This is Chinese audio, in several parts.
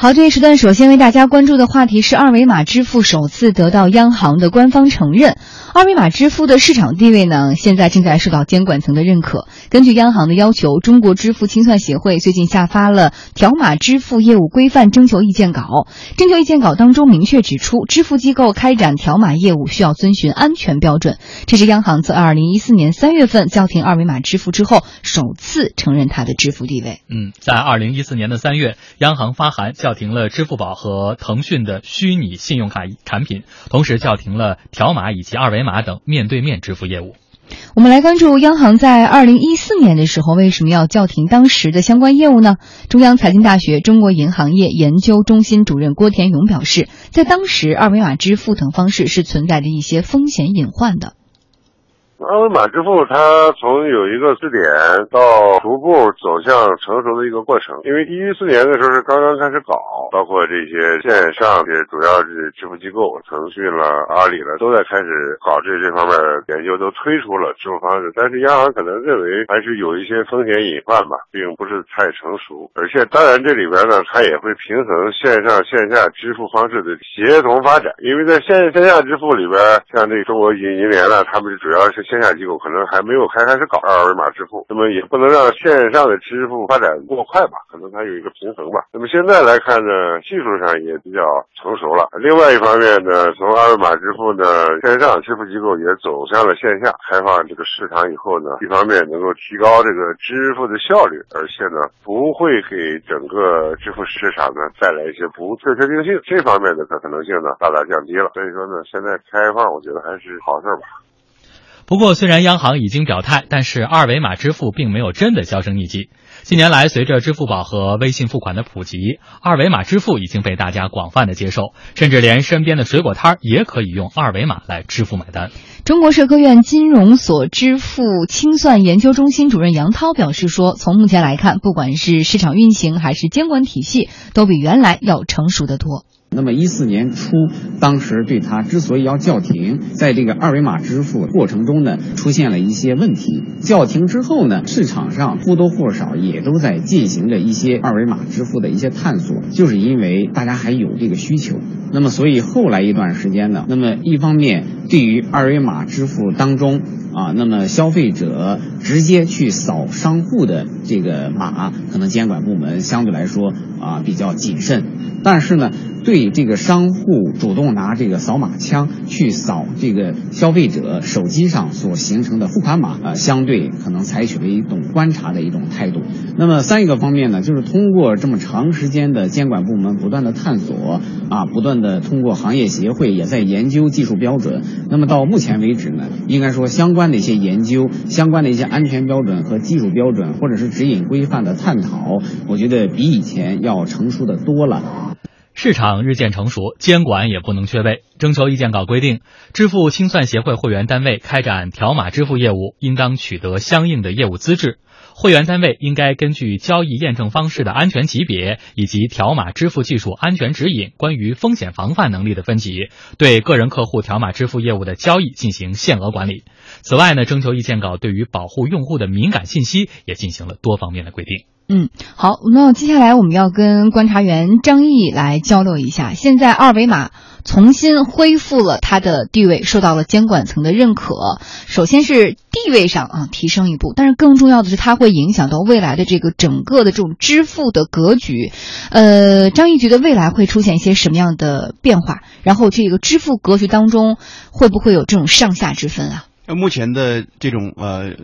好，这一时段首先为大家关注的话题是二维码支付首次得到央行的官方承认。二维码支付的市场地位呢，现在正在受到监管层的认可。根据央行的要求，中国支付清算协会最近下发了条码支付业务规范征求意见稿。征求意见稿当中明确指出，支付机构开展条码业务需要遵循安全标准。这是央行自二零一四年三月份叫停二维码支付之后，首次承认它的支付地位。嗯，在二零一四年的三月，央行发函叫叫停了支付宝和腾讯的虚拟信用卡产品，同时叫停了条码以及二维码等面对面支付业务。我们来关注央行在二零一四年的时候为什么要叫停当时的相关业务呢？中央财经大学中国银行业研究中心主任郭田勇表示，在当时二维码支付等方式是存在着一些风险隐患的。二维码支付，它从有一个试点到逐步走向成熟的一个过程。因为一四年的时候是刚刚开始搞，包括这些线上的主要是支付机构，腾讯了、阿里了，都在开始搞这这方面研究，都推出了支付方式。但是央行可能认为还是有一些风险隐患吧，并不是太成熟。而且当然这里边呢，它也会平衡线上线下支付方式的协同发展。因为在线线下支付里边，像这中国银银联呢，他们主要是。线下机构可能还没有开开始搞二维码支付，那么也不能让线上的支付发展过快吧？可能它有一个平衡吧。那么现在来看呢，技术上也比较成熟了。另外一方面呢，从二维码支付呢，线上支付机构也走向了线下开放这个市场以后呢，一方面能够提高这个支付的效率，而且呢，不会给整个支付市场呢带来一些不确定性，这方面的可可能性呢大大降低了。所以说呢，现在开放，我觉得还是好事吧。不过，虽然央行已经表态，但是二维码支付并没有真的销声匿迹。近年来，随着支付宝和微信付款的普及，二维码支付已经被大家广泛的接受，甚至连身边的水果摊儿也可以用二维码来支付买单。中国社科院金融所支付清算研究中心主任杨涛表示说：“从目前来看，不管是市场运行还是监管体系，都比原来要成熟得多。”那么一四年初，当时对它之所以要叫停，在这个二维码支付过程中呢，出现了一些问题。叫停之后呢，市场上或多或少也都在进行着一些二维码支付的一些探索，就是因为大家还有这个需求。那么所以后来一段时间呢，那么一方面对于二维码支付当中啊，那么消费者直接去扫商户的这个码，可能监管部门相对来说啊比较谨慎，但是呢。对这个商户主动拿这个扫码枪去扫这个消费者手机上所形成的付款码，呃，相对可能采取了一种观察的一种态度。那么三一个方面呢，就是通过这么长时间的监管部门不断的探索，啊，不断的通过行业协会也在研究技术标准。那么到目前为止呢，应该说相关的一些研究、相关的一些安全标准和技术标准或者是指引规范的探讨，我觉得比以前要成熟的多了。市场日渐成熟，监管也不能缺位。征求意见稿规定，支付清算协会会员单位开展条码支付业务，应当取得相应的业务资质。会员单位应该根据交易验证方式的安全级别以及条码支付技术安全指引关于风险防范能力的分级，对个人客户条码支付业务的交易进行限额管理。此外呢，征求意见稿对于保护用户的敏感信息也进行了多方面的规定。嗯，好，那接下来我们要跟观察员张毅来交流一下。现在二维码重新恢复了它的地位，受到了监管层的认可。首先是地位上啊提升一步，但是更重要的是它会影响到未来的这个整个的这种支付的格局。呃，张毅觉得未来会出现一些什么样的变化？然后这个支付格局当中会不会有这种上下之分啊？那目前的这种呃。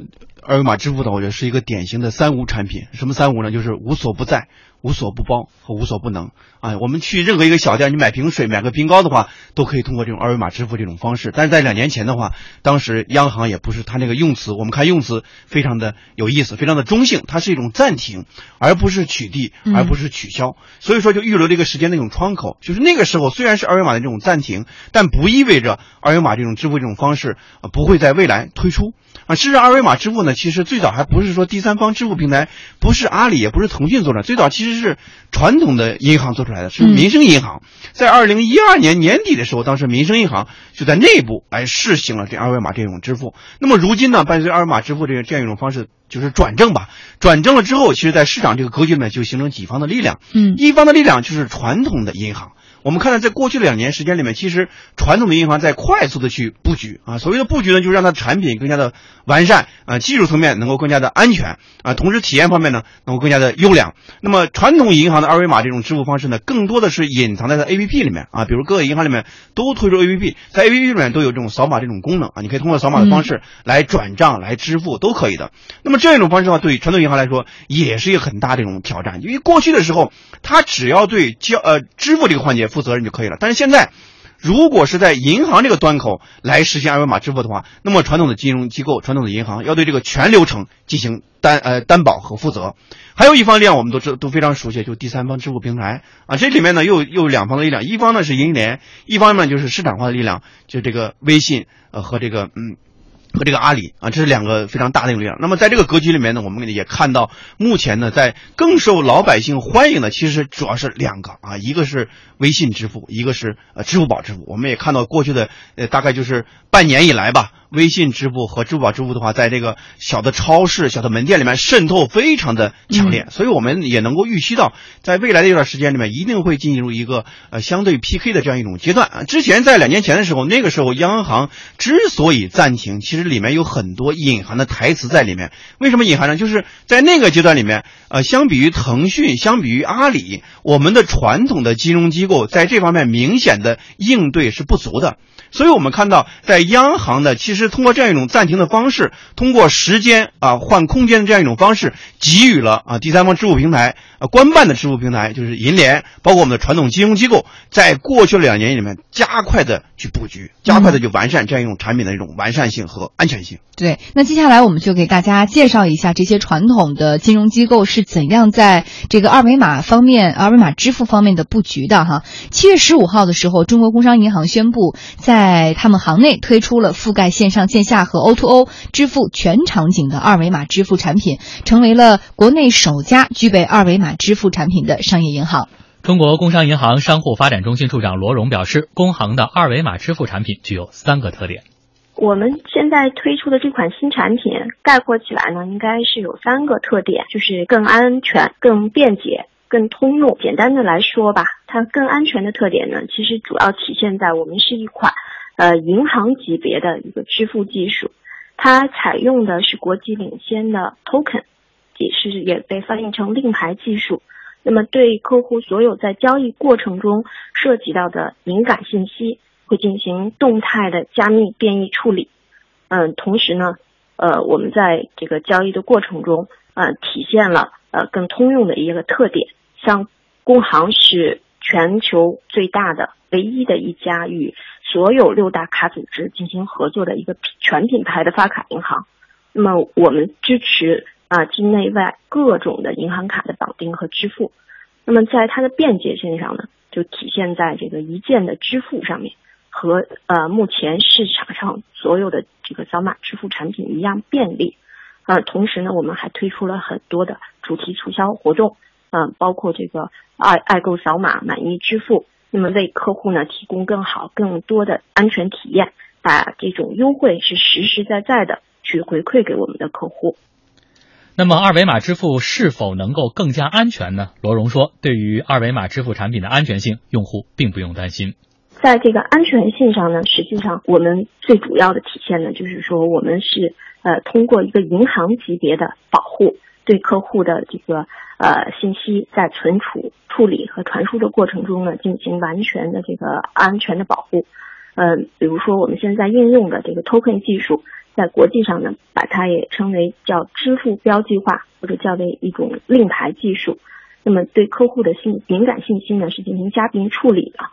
二维码支付的，我觉得是一个典型的三无产品。什么三无呢？就是无所不在。无所不包和无所不能啊！我们去任何一个小店，你买瓶水、买个冰糕的话，都可以通过这种二维码支付这种方式。但是在两年前的话，当时央行也不是他那个用词，我们看用词非常的有意思，非常的中性，它是一种暂停，而不是取缔，而不是取消。所以说就预留了一个时间的一种窗口，就是那个时候虽然是二维码的这种暂停，但不意味着二维码这种支付这种方式不会在未来推出啊。事实上，二维码支付呢，其实最早还不是说第三方支付平台，不是阿里，也不是腾讯做的，最早其实。实是传统的银行做出来的，是民生银行。在二零一二年年底的时候，当时民生银行就在内部来试行了这二维码这种支付。那么如今呢，伴随二维码支付这个这样一种方式，就是转正吧。转正了之后，其实，在市场这个格局里面就形成几方的力量。嗯，一方的力量就是传统的银行。我们看到，在过去的两年时间里面，其实传统的银行在快速的去布局啊。所谓的布局呢，就是让它的产品更加的完善啊，技术层面能够更加的安全啊，同时体验方面呢能够更加的优良。那么传统银行的二维码这种支付方式呢，更多的是隐藏在它 APP 里面啊，比如各个银行里面都推出 APP，在 APP 里面都有这种扫码这种功能啊，你可以通过扫码的方式来转账、来支付都可以的。那么这样一种方式的话，对于传统银行来说也是一个很大的一种挑战，因为过去的时候，它只要对交呃支付这个环节负责任就可以了。但是现在，如果是在银行这个端口来实现二维码支付的话，那么传统的金融机构、传统的银行要对这个全流程进行担呃担保和负责。还有一方力量，我们都知都非常熟悉，就第三方支付平台啊。这里面呢又又有两方的力量，一方呢是银联，一方面就是市场化的力量，就这个微信呃和这个嗯。和这个阿里啊，这是两个非常大的一个力量。那么在这个格局里面呢，我们也看到，目前呢，在更受老百姓欢迎的，其实主要是两个啊，一个是微信支付，一个是呃支付宝支付。我们也看到过去的呃大概就是半年以来吧，微信支付和支付宝支付的话，在这个小的超市、小的门店里面渗透非常的强烈，所以我们也能够预期到，在未来的一段时间里面，一定会进入一个呃相对 PK 的这样一种阶段啊。之前在两年前的时候，那个时候央行之所以暂停，其实里面有很多隐含的台词在里面。为什么隐含呢？就是在那个阶段里面，呃，相比于腾讯，相比于阿里，我们的传统的金融机构在这方面明显的应对是不足的。所以我们看到，在央行的其实通过这样一种暂停的方式，通过时间啊换空间的这样一种方式，给予了啊第三方支付平台啊官办的支付平台，就是银联，包括我们的传统金融机构，在过去两年里面加快的去布局，加快的去完善这样一种产品的一种完善性和安全性。对，那接下来我们就给大家介绍一下这些传统的金融机构是怎样在这个二维码方面、二维码支付方面的布局的哈。七月十五号的时候，中国工商银行宣布，在他们行内推出了覆盖线上线下和 O2O 支付全场景的二维码支付产品，成为了国内首家具备二维码支付产品的商业银行。中国工商银行商户发展中心处长罗荣表示，工行的二维码支付产品具有三个特点。我们现在推出的这款新产品，概括起来呢，应该是有三个特点，就是更安全、更便捷、更通用。简单的来说吧，它更安全的特点呢，其实主要体现在我们是一款，呃，银行级别的一个支付技术，它采用的是国际领先的 token，也是也被翻译成令牌技术。那么对客户所有在交易过程中涉及到的敏感信息。会进行动态的加密变异处理，嗯，同时呢，呃，我们在这个交易的过程中，呃，体现了呃更通用的一个特点。像工行是全球最大的、唯一的一家与所有六大卡组织进行合作的一个全品牌的发卡银行。那么，我们支持啊境内外各种的银行卡的绑定和支付。那么，在它的便捷性上呢，就体现在这个一键的支付上面。和呃目前市场上所有的这个扫码支付产品一样便利，呃，同时呢，我们还推出了很多的主题促销活动，嗯，包括这个爱爱购扫码满意支付，那么为客户呢提供更好、更多的安全体验，把这种优惠是实实在在的去回馈给我们的客户。那么，二维码支付是否能够更加安全呢？罗荣说，对于二维码支付产品的安全性，用户并不用担心。在这个安全性上呢，实际上我们最主要的体现呢，就是说我们是呃通过一个银行级别的保护，对客户的这个呃信息在存储、处理和传输的过程中呢，进行完全的这个安全的保护。嗯，比如说我们现在应用的这个 token 技术，在国际上呢，把它也称为叫支付标记化，或者叫为一种令牌技术。那么对客户的信敏感信息呢，是进行加密处理的。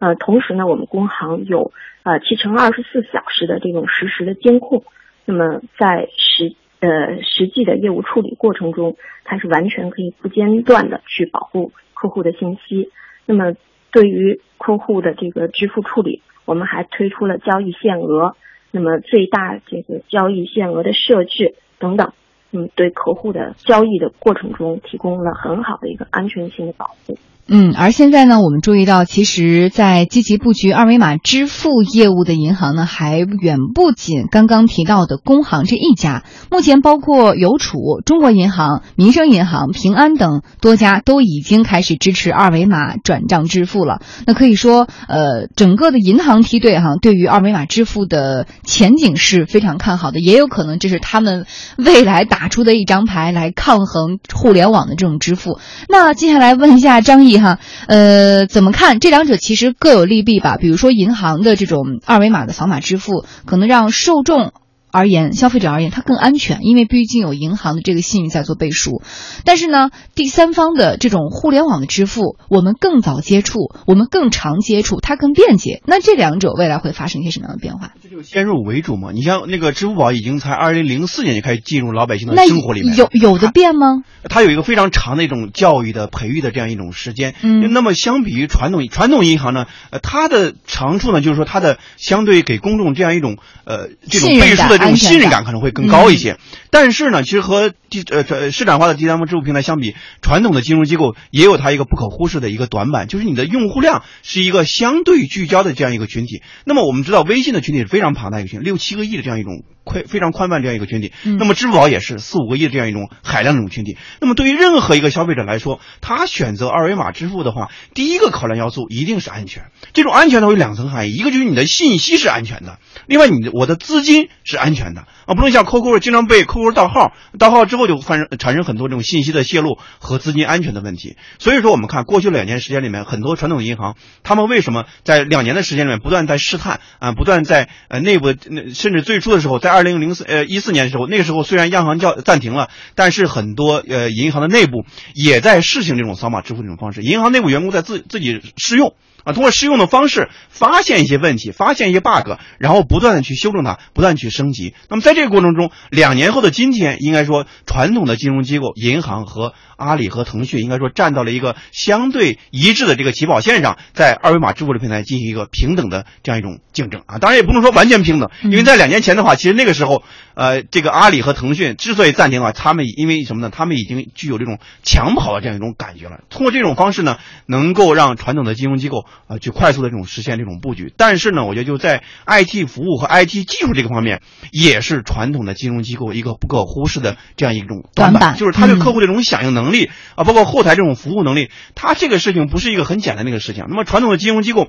呃，同时呢，我们工行有呃七乘二十四小时的这种实时的监控，那么在实呃实际的业务处理过程中，它是完全可以不间断的去保护客户的信息。那么对于客户的这个支付处理，我们还推出了交易限额，那么最大这个交易限额的设置等等。嗯，对客户的交易的过程中提供了很好的一个安全性的保护。嗯，而现在呢，我们注意到，其实，在积极布局二维码支付业务的银行呢，还远不仅刚刚提到的工行这一家。目前，包括邮储、中国银行、民生银行、平安等多家都已经开始支持二维码转账支付了。那可以说，呃，整个的银行梯队哈，对于二维码支付的前景是非常看好的。也有可能这是他们未来打打出的一张牌，来抗衡互联网的这种支付。那接下来问一下张毅。哈，呃，怎么看？这两者其实各有利弊吧。比如说，银行的这种二维码的扫码支付，可能让受众。而言，消费者而言，它更安全，因为毕竟有银行的这个信誉在做背书。但是呢，第三方的这种互联网的支付，我们更早接触，我们更常接触，它更便捷。那这两者未来会发生一些什么样的变化？这就先入为主嘛。你像那个支付宝，已经才二零零四年就开始进入老百姓的生活里面，有有的变吗？它有一个非常长的一种教育的培育的这样一种时间。嗯，那么相比于传统传统银行呢，呃，它的长处呢，就是说它的相对给公众这样一种呃这种背书的这种信任感可能。会更高一些，但是呢，其实和第呃市场化的第三方支付平台相比，传统的金融机构也有它一个不可忽视的一个短板，就是你的用户量是一个相对聚焦的这样一个群体。那么我们知道，微信的群体是非常庞大一个群，六七个亿的这样一种宽非常宽泛这样一个群体。那么支付宝也是四五个亿的这样一种海量的这种群体。那么对于任何一个消费者来说，他选择二维码支付的话，第一个考量要素一定是安全。这种安全呢有两层含义，一个就是你的信息是安全的，另外你的我的资金是安全的啊，不能。像 QQ 经常被 QQ 盗号，盗号之后就发生产生很多这种信息的泄露和资金安全的问题。所以说，我们看过去两年时间里面，很多传统银行，他们为什么在两年的时间里面不断在试探啊，不断在呃内部，甚至最初的时候，在二零零四呃一四年的时候，那个时候虽然央行叫暂停了，但是很多呃银行的内部也在试行这种扫码支付这种方式，银行内部员工在自自己试用。啊，通过试用的方式发现一些问题，发现一些 bug，然后不断的去修正它，不断去升级。那么在这个过程中，两年后的今天，应该说传统的金融机构、银行和阿里和腾讯，应该说站到了一个相对一致的这个起跑线上，在二维码支付的平台进行一个平等的这样一种竞争啊。当然也不能说完全平等，因为在两年前的话，其实那个时候，呃，这个阿里和腾讯之所以暂停的话，他们因为什么呢？他们已经具有这种抢跑的这样一种感觉了。通过这种方式呢，能够让传统的金融机构。啊，去快速的这种实现这种布局，但是呢，我觉得就在 IT 服务和 IT 技术这个方面，也是传统的金融机构一个不可忽视的这样一种短板，就是他对客户这种响应能力啊，包括后台这种服务能力，他这个事情不是一个很简单的一个事情。那么传统的金融机构。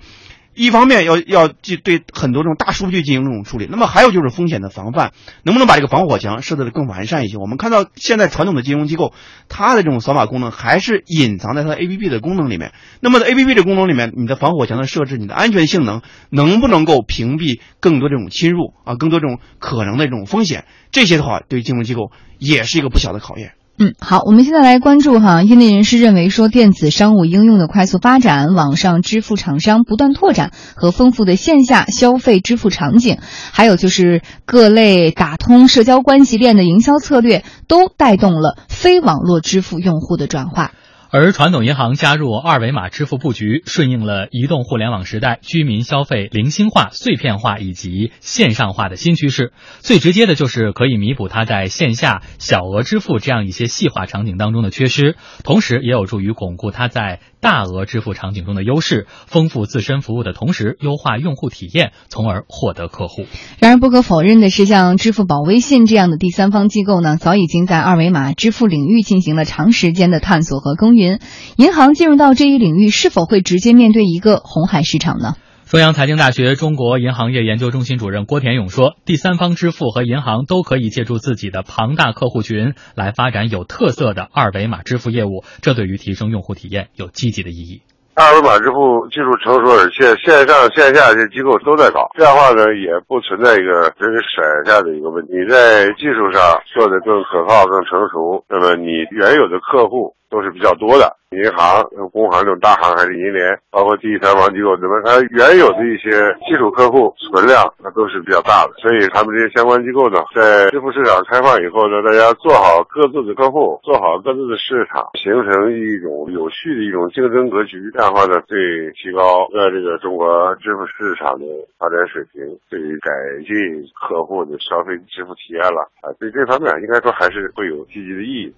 一方面要要去对很多这种大数据进行这种处理，那么还有就是风险的防范，能不能把这个防火墙设置的更完善一些？我们看到现在传统的金融机构，它的这种扫码功能还是隐藏在它的 APP 的功能里面。那么在 APP 的功能里面，你的防火墙的设置，你的安全性能能不能够屏蔽更多这种侵入啊，更多这种可能的这种风险？这些的话，对金融机构也是一个不小的考验。嗯，好，我们现在来关注哈，业内人士认为说，电子商务应用的快速发展，网上支付厂商不断拓展和丰富的线下消费支付场景，还有就是各类打通社交关系链的营销策略，都带动了非网络支付用户的转化。而传统银行加入二维码支付布局，顺应了移动互联网时代居民消费零星化、碎片化以及线上化的新趋势。最直接的就是可以弥补它在线下小额支付这样一些细化场景当中的缺失，同时也有助于巩固它在大额支付场景中的优势，丰富自身服务的同时优化用户体验，从而获得客户。然而，不可否认的是，像支付宝、微信这样的第三方机构呢，早已经在二维码支付领域进行了长时间的探索和耕耘。银行进入到这一领域，是否会直接面对一个红海市场呢？中央财经大学中国银行业研究中心主任郭田勇说：“第三方支付和银行都可以借助自己的庞大客户群来发展有特色的二维码支付业务，这对于提升用户体验有积极的意义。二维码支付技术成熟，而且线上线下这机构都在搞，这样的话呢，也不存在一个人给甩下的一个问题。你在技术上做的更可靠、更成熟，那么你原有的客户。”都是比较多的，银行、工行这种大行还是银联，包括第三方机构，那么它原有的一些基础客户存量，那都是比较大的。所以他们这些相关机构呢，在支付市场开放以后呢，大家做好各自的客户，做好各自的市场，形成一种有序的一种竞争格局。这样的话呢，对提高呃这个中国支付市场的发展水平，对于改进客户的消费支付体验了啊，对这方面应该说还是会有积极的意义。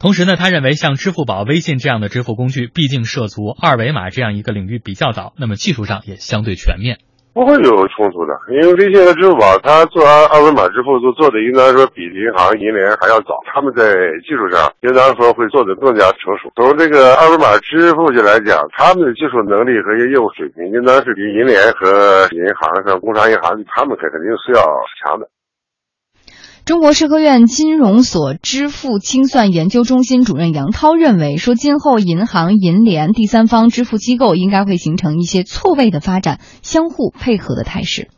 同时呢，他认为像支付宝、微信这样的支付工具，毕竟涉足二维码这样一个领域比较早，那么技术上也相对全面，不会有冲突的。因为微信和支付宝，它做二维码支付做做的应该说比银行、银联还要早，他们在技术上应当说会做的更加成熟。从这个二维码支付去来讲，他们的技术能力和业务水平应当是比银联和银行像工商银行，他们肯定是要强的。中国社科院金融所支付清算研究中心主任杨涛认为，说今后银行、银联、第三方支付机构应该会形成一些错位的发展，相互配合的态势。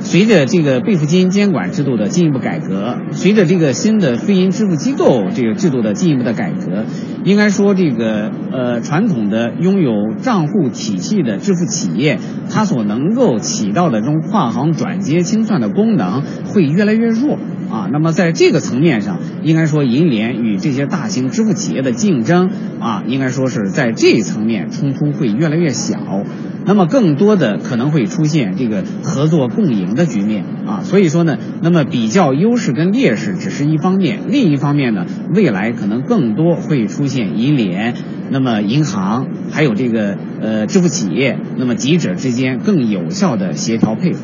随着这个备付金监管制度的进一步改革，随着这个新的非银支付机构这个制度的进一步的改革，应该说这个呃传统的拥有账户体系的支付企业，它所能够起到的这种跨行转接清算的功能会越来越弱啊。那么在这个层面上，应该说银联与这些大型支付企业的竞争啊，应该说是在这一层面冲突会越来越小。那么更多的可能会出现这个合作共赢的局面啊，所以说呢，那么比较优势跟劣势只是一方面，另一方面呢，未来可能更多会出现银联、那么银行还有这个呃支付企业，那么几者之间更有效的协调配合。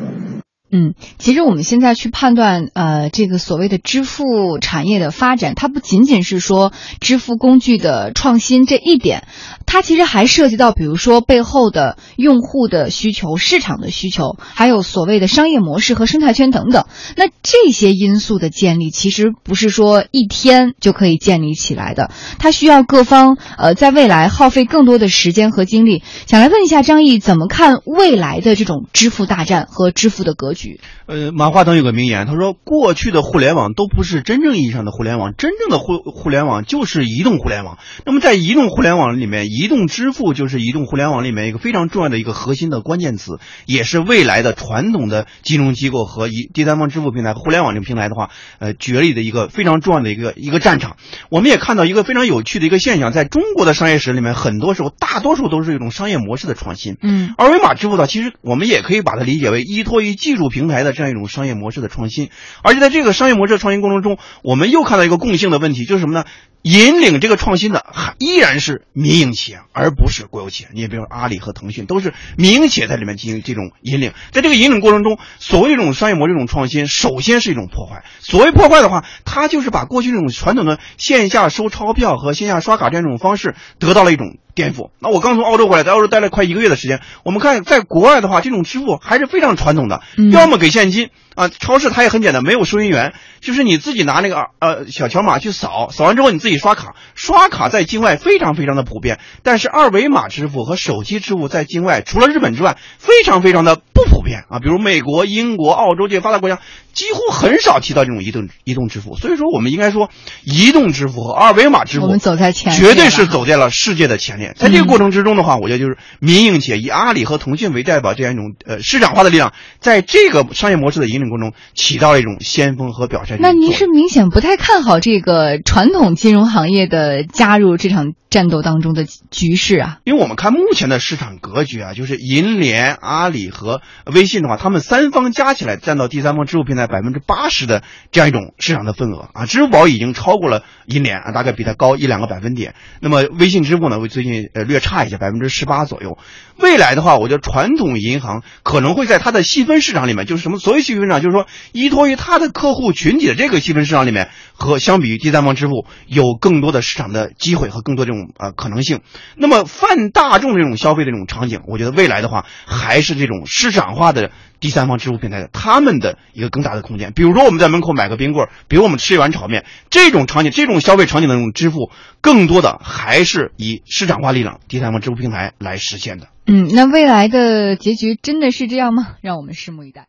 嗯，其实我们现在去判断，呃，这个所谓的支付产业的发展，它不仅仅是说支付工具的创新这一点，它其实还涉及到，比如说背后的用户的需求、市场的需求，还有所谓的商业模式和生态圈等等。那这些因素的建立，其实不是说一天就可以建立起来的，它需要各方呃在未来耗费更多的时间和精力。想来问一下张毅，怎么看未来的这种支付大战和支付的格局？呃，马化腾有个名言，他说：“过去的互联网都不是真正意义上的互联网，真正的互互联网就是移动互联网。那么在移动互联网里面，移动支付就是移动互联网里面一个非常重要的一个核心的关键词，也是未来的传统的金融机构和一第三方支付平台、互联网这个平台的话，呃，角力的一个非常重要的一个一个战场。我们也看到一个非常有趣的一个现象，在中国的商业史里面，很多时候大多数都是一种商业模式的创新。嗯，二维码支付呢，其实我们也可以把它理解为依托于技术平台的。这样一种商业模式的创新，而且在这个商业模式的创新过程中，我们又看到一个共性的问题，就是什么呢？引领这个创新的还依然是民营企业，而不是国有企业。你也比如阿里和腾讯都是民营企业在里面进行这种引领。在这个引领过程中，所谓这种商业模式这种创新，首先是一种破坏。所谓破坏的话，它就是把过去这种传统的线下收钞票和线下刷卡这样一种方式得到了一种颠覆。那我刚从澳洲回来，在澳洲待了快一个月的时间，我们看在国外的话，这种支付还是非常传统的，要么给现金啊，超市它也很简单，没有收银员，就是你自己拿那个呃小条码去扫，扫完之后你自己刷卡。刷卡在境外非常非常的普遍，但是二维码支付和手机支付在境外除了日本之外，非常非常的不普遍啊。比如美国、英国、澳洲这些发达国家。几乎很少提到这种移动移动支付，所以说我们应该说，移动支付和二维码支付，我们走在前，绝对是走在了世界的前列。在这个过程之中的话，我觉得就是民营企业以阿里和腾讯为代表这样一种呃市场化的力量，在这个商业模式的引领过程中起到了一种先锋和表率。那您是明显不太看好这个传统金融行业的加入这场战斗当中的局势啊？因为我们看目前的市场格局啊，就是银联、阿里和微信的话，他们三方加起来占到第三方支付平台。百分之八十的这样一种市场的份额啊，支付宝已经超过了银联啊，大概比它高一两个百分点。那么微信支付呢，为最近呃略差一些，百分之十八左右。未来的话，我觉得传统银行可能会在它的细分市场里面，就是什么所谓细分市场，就是说依托于它的客户群体的这个细分市场里面，和相比于第三方支付有更多的市场的机会和更多这种呃可能性。那么泛大众这种消费的这种场景，我觉得未来的话还是这种市场化的。第三方支付平台的他们的一个更大的空间，比如说我们在门口买个冰棍，比如我们吃一碗炒面，这种场景、这种消费场景的这种支付，更多的还是以市场化力量、第三方支付平台来实现的。嗯，那未来的结局真的是这样吗？让我们拭目以待。